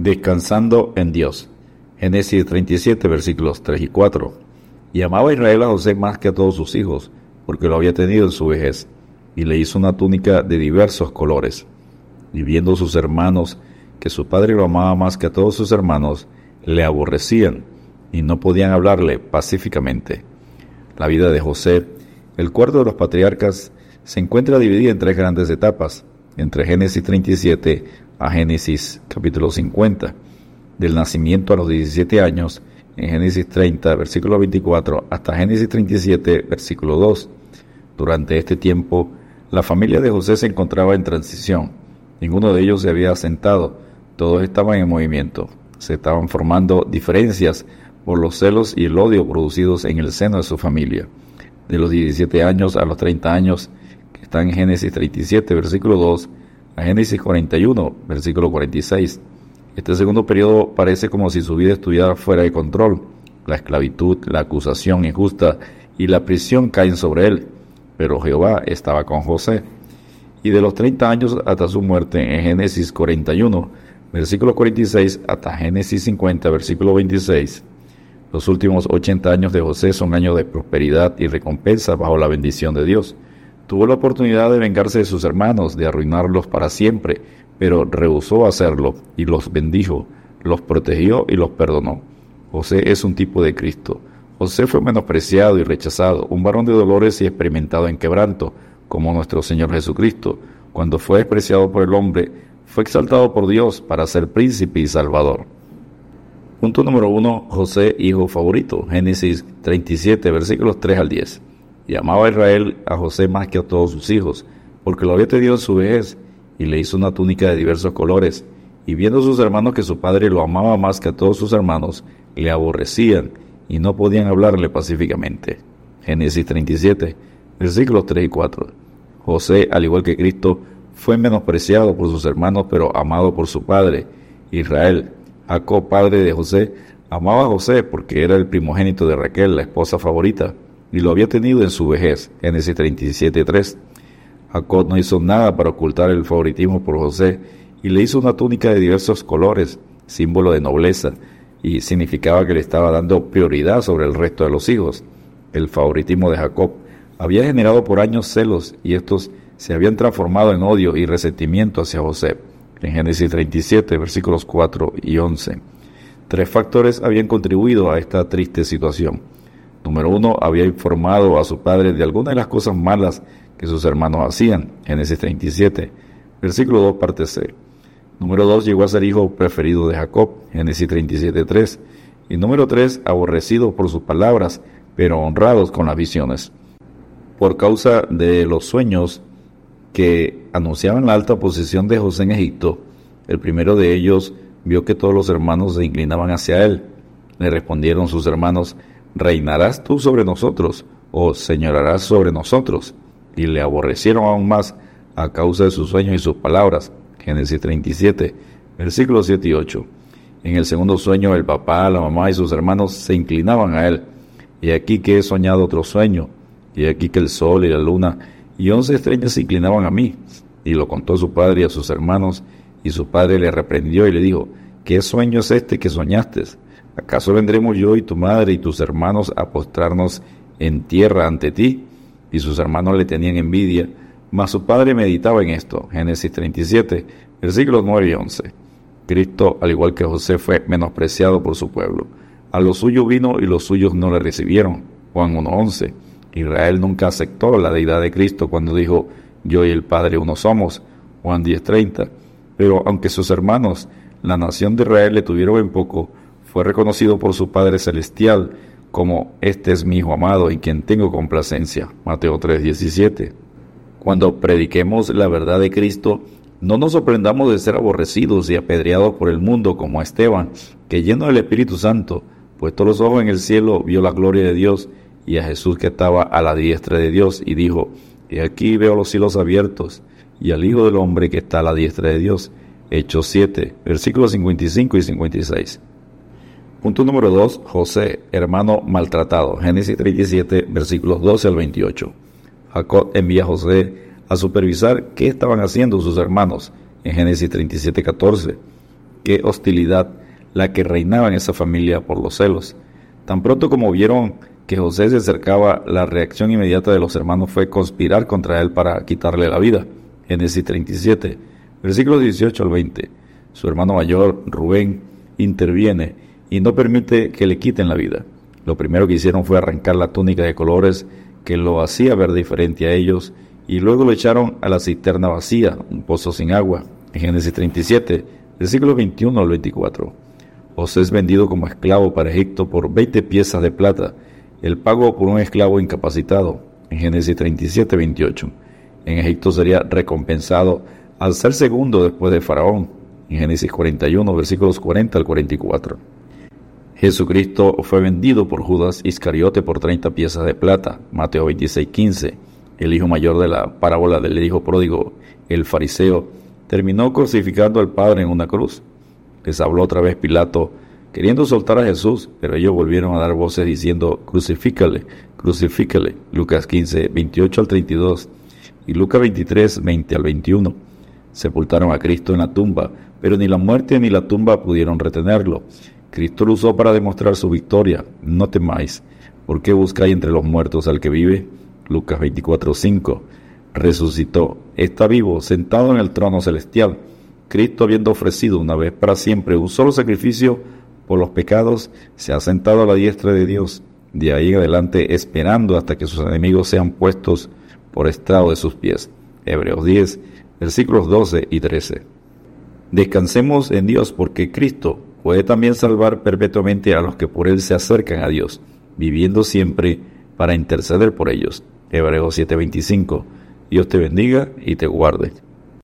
Descansando en Dios. Génesis 37, versículos 3 y 4. Y amaba Israel a José más que a todos sus hijos, porque lo había tenido en su vejez, y le hizo una túnica de diversos colores. Y viendo sus hermanos que su padre lo amaba más que a todos sus hermanos, le aborrecían y no podían hablarle pacíficamente. La vida de José, el cuarto de los patriarcas, se encuentra dividida en tres grandes etapas, entre Génesis 37 a Génesis capítulo 50, del nacimiento a los 17 años, en Génesis 30, versículo 24, hasta Génesis 37, versículo 2. Durante este tiempo, la familia de José se encontraba en transición. Ninguno de ellos se había asentado, todos estaban en movimiento. Se estaban formando diferencias por los celos y el odio producidos en el seno de su familia. De los 17 años a los 30 años, que están en Génesis 37, versículo 2, a Génesis 41, versículo 46. Este segundo periodo parece como si su vida estuviera fuera de control. La esclavitud, la acusación injusta y la prisión caen sobre él, pero Jehová estaba con José. Y de los 30 años hasta su muerte en Génesis 41, versículo 46 hasta Génesis 50, versículo 26. Los últimos 80 años de José son años de prosperidad y recompensa bajo la bendición de Dios. Tuvo la oportunidad de vengarse de sus hermanos, de arruinarlos para siempre, pero rehusó hacerlo y los bendijo, los protegió y los perdonó. José es un tipo de Cristo. José fue menospreciado y rechazado, un varón de dolores y experimentado en quebranto, como nuestro Señor Jesucristo. Cuando fue despreciado por el hombre, fue exaltado por Dios para ser príncipe y salvador. Punto número uno, José, hijo favorito, Génesis 37, versículos 3 al 10. Y amaba a Israel a José más que a todos sus hijos, porque lo había tenido en su vejez, y le hizo una túnica de diversos colores. Y viendo sus hermanos que su padre lo amaba más que a todos sus hermanos, le aborrecían y no podían hablarle pacíficamente. Génesis 37, versículos 3 y 4. José, al igual que Cristo, fue menospreciado por sus hermanos, pero amado por su padre. Israel, Jacob, padre de José, amaba a José porque era el primogénito de Raquel, la esposa favorita, y lo había tenido en su vejez. Génesis 37.3. Jacob no hizo nada para ocultar el favoritismo por José y le hizo una túnica de diversos colores, símbolo de nobleza, y significaba que le estaba dando prioridad sobre el resto de los hijos. El favoritismo de Jacob había generado por años celos y estos se habían transformado en odio y resentimiento hacia José. En Génesis 37, versículos 4 y 11. Tres factores habían contribuido a esta triste situación. Número uno, había informado a su padre de algunas de las cosas malas que sus hermanos hacían. Génesis 37, versículo 2, parte C. Número dos, llegó a ser hijo preferido de Jacob. Génesis 37, 3. Y número tres, aborrecido por sus palabras, pero honrados con las visiones. Por causa de los sueños que anunciaban la alta posición de José en Egipto, el primero de ellos vio que todos los hermanos se inclinaban hacia él. Le respondieron sus hermanos, ¿reinarás tú sobre nosotros o señorarás sobre nosotros? Y le aborrecieron aún más a causa de sus sueños y sus palabras. Génesis 37, versículos 7 y 8. En el segundo sueño el papá, la mamá y sus hermanos se inclinaban a él. Y aquí que he soñado otro sueño, y aquí que el sol y la luna y once estrellas se inclinaban a mí. Y lo contó su padre y a sus hermanos, y su padre le reprendió y le dijo, ¿qué sueño es este que soñaste? ¿Acaso vendremos yo y tu madre y tus hermanos a postrarnos en tierra ante ti? Y sus hermanos le tenían envidia, mas su padre meditaba en esto. Génesis 37, versículos 9 y 11. Cristo, al igual que José, fue menospreciado por su pueblo. A los suyos vino y los suyos no le recibieron. Juan 1.11. Israel nunca aceptó la deidad de Cristo cuando dijo, yo y el Padre uno somos, Juan 10:30. Pero aunque sus hermanos, la nación de Israel, le tuvieron en poco, fue reconocido por su Padre Celestial como, este es mi Hijo amado en quien tengo complacencia, Mateo 3:17. Cuando prediquemos la verdad de Cristo, no nos sorprendamos de ser aborrecidos y apedreados por el mundo como Esteban, que lleno del Espíritu Santo, puesto los ojos en el cielo, vio la gloria de Dios y a Jesús que estaba a la diestra de Dios y dijo, y aquí veo los cielos abiertos y al Hijo del Hombre que está a la diestra de Dios. Hechos 7, versículos 55 y 56. Punto número 2. José, hermano maltratado. Génesis 37, versículos 12 al 28. Jacob envía a José a supervisar qué estaban haciendo sus hermanos. En Génesis 37, 14. qué hostilidad la que reinaba en esa familia por los celos. Tan pronto como vieron que José se acercaba, la reacción inmediata de los hermanos fue conspirar contra él para quitarle la vida. Génesis 37, versículos 18 al 20. Su hermano mayor, Rubén, interviene y no permite que le quiten la vida. Lo primero que hicieron fue arrancar la túnica de colores que lo hacía ver diferente a ellos y luego lo echaron a la cisterna vacía, un pozo sin agua. En Génesis 37, versículos 21 al 24. José es vendido como esclavo para Egipto por 20 piezas de plata, el pago por un esclavo incapacitado. En Génesis 37, 28. En Egipto sería recompensado al ser segundo después de Faraón. En Génesis 41, versículos 40 al 44. Jesucristo fue vendido por Judas Iscariote por 30 piezas de plata. Mateo 26, 15. El hijo mayor de la parábola del hijo pródigo, el fariseo, terminó crucificando al Padre en una cruz. Les habló otra vez Pilato, queriendo soltar a Jesús, pero ellos volvieron a dar voces diciendo, crucifícale, crucifícale. Lucas 15, 28 al 32 y Lucas 23, 20 al 21. Sepultaron a Cristo en la tumba, pero ni la muerte ni la tumba pudieron retenerlo. Cristo lo usó para demostrar su victoria. No temáis. ¿Por qué buscáis entre los muertos al que vive? Lucas 24, 5. Resucitó. Está vivo, sentado en el trono celestial. Cristo, habiendo ofrecido una vez para siempre un solo sacrificio por los pecados, se ha sentado a la diestra de Dios. De ahí adelante, esperando hasta que sus enemigos sean puestos por estrado de sus pies. Hebreos 10, versículos 12 y 13. Descansemos en Dios porque Cristo puede también salvar perpetuamente a los que por Él se acercan a Dios, viviendo siempre para interceder por ellos. Hebreos 7:25. Dios te bendiga y te guarde.